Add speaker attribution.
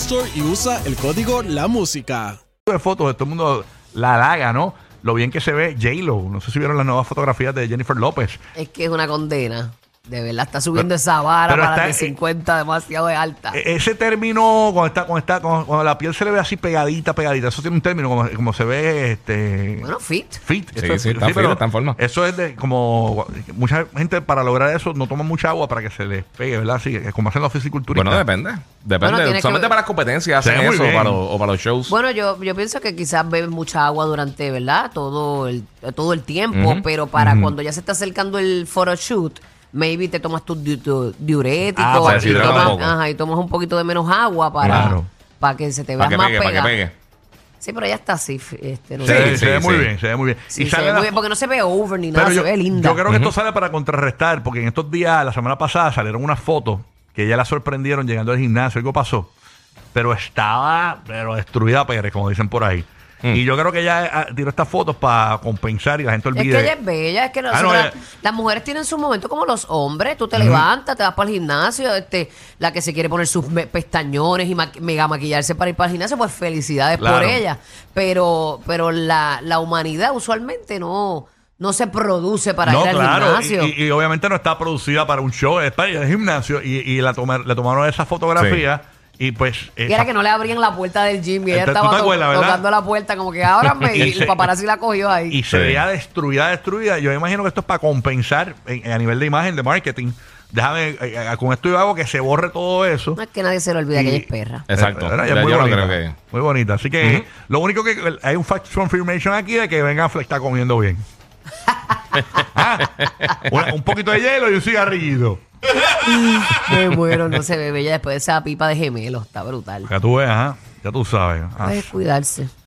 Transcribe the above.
Speaker 1: Store y usa el código La Música.
Speaker 2: de fotos de todo el mundo la halaga, ¿no? Lo bien que se ve J-Lo. No sé si vieron las nuevas fotografías de Jennifer López.
Speaker 3: Es que es una condena. De verdad, está subiendo esa vara para
Speaker 2: está-
Speaker 3: de 50 demasiado de alta.
Speaker 2: E- Ese término, cuando, está, cuando, está, cuando, cuando la piel se le ve así pegadita, pegadita, eso tiene un término, como, como se ve este,
Speaker 3: bueno, fit.
Speaker 2: fit.
Speaker 4: Sí,
Speaker 2: Eso es-
Speaker 4: sí, está fit,
Speaker 2: pero
Speaker 4: está en forma.
Speaker 2: Eso es de como mucha gente para lograr eso no toma mucha agua para que se les pegue, ¿verdad? Así, es como hacen los fisiculturistas.
Speaker 4: Bueno, depende. Depende.
Speaker 3: Bueno,
Speaker 4: Solamente
Speaker 3: que-
Speaker 4: para las competencias hacen eso
Speaker 2: bien.
Speaker 4: para los- o para los shows.
Speaker 3: Bueno, yo, yo pienso que quizás beben mucha agua durante, ¿verdad? Todo el, todo el tiempo, pero para cuando ya se está acercando el photoshoot, maybe te tomas tus di- tu diuréticos
Speaker 2: Ah, para
Speaker 3: y,
Speaker 4: deshidratar
Speaker 3: tomas,
Speaker 4: poco.
Speaker 3: ajá, y tomas un poquito de menos agua para,
Speaker 2: Claro.
Speaker 3: para que se te vea
Speaker 4: para que
Speaker 3: más
Speaker 4: pegue, para que
Speaker 3: pegada.
Speaker 4: pegue.
Speaker 3: Sí, pero ella está así. f- Este, no
Speaker 2: se,
Speaker 3: sé.
Speaker 2: ve-
Speaker 4: Sí,
Speaker 2: se ve
Speaker 4: sí,
Speaker 2: muy
Speaker 4: sí.
Speaker 2: bien, se ve muy bien.
Speaker 3: Sí,
Speaker 2: y
Speaker 3: se
Speaker 2: sale
Speaker 3: ve
Speaker 2: la-
Speaker 3: muy bien, porque no se ve over ni nada,
Speaker 2: Pero yo,
Speaker 3: se ve linda.
Speaker 2: yo creo que esto sale para contrarrestar, porque en estos días, la semana pasada, salieron unas fotos que ya la sorprendieron llegando al gimnasio, algo pasó. Pero estaba, pero destruida Pérez, como dicen por ahí.
Speaker 4: Mm.
Speaker 2: Y yo creo que ella ah, tiró estas fotos para compensar y la gente
Speaker 3: Es
Speaker 2: olvide.
Speaker 3: que ella es bella, es que
Speaker 2: Ah, no,
Speaker 3: nosotras-
Speaker 2: ella-
Speaker 3: las mujeres tienen su momento como los hombres. Tú te levantas, te vas para el gimnasio, este, la que se quiere poner sus me- pestañones y ma- mega maquillarse para ir para el gimnasio, pues felicidades
Speaker 2: Claro.
Speaker 3: por ella. Pero, pero la, la humanidad usualmente no, no se produce para
Speaker 2: no,
Speaker 3: ir al
Speaker 2: claro.
Speaker 3: gimnasio.
Speaker 2: Y, y- y obviamente no está producida para un show, es para ir al gimnasio. Y, y la toma- le tomaron esa fotografía y pues.
Speaker 3: Y era que no le abrían la puerta del gym y ella
Speaker 2: Entonces, ¿tú
Speaker 3: estaba to-
Speaker 2: verdad?
Speaker 3: tocando la puerta como que ábranme y,
Speaker 2: Y se-
Speaker 3: el paparazzi la cogió ahí.
Speaker 2: y se
Speaker 4: Sí.
Speaker 2: veía destruida, destruida. Yo imagino que esto es para compensar en- a nivel de imagen, de marketing. Déjame, eh, eh, con esto yo hago que se borre todo eso.
Speaker 3: no es que nadie se le olvida que ella es perra.
Speaker 4: Exacto.
Speaker 2: Eh, ¿verdad? Ella
Speaker 4: Ya
Speaker 2: es muy
Speaker 4: yo no
Speaker 2: bonita.
Speaker 4: creo que-
Speaker 2: Muy bonita. Así que lo único que hay un fact confirmation aquí de que Ben Affleck está comiendo bien. Ah, una- un poquito de hielo y un cigarrillito.
Speaker 3: Me muero, no se ve bella después de esa pipa de gemelos. Está brutal.
Speaker 2: Ya tú ves, ajá. Ya tú sabes. Ah,
Speaker 3: Puedes cuidarse.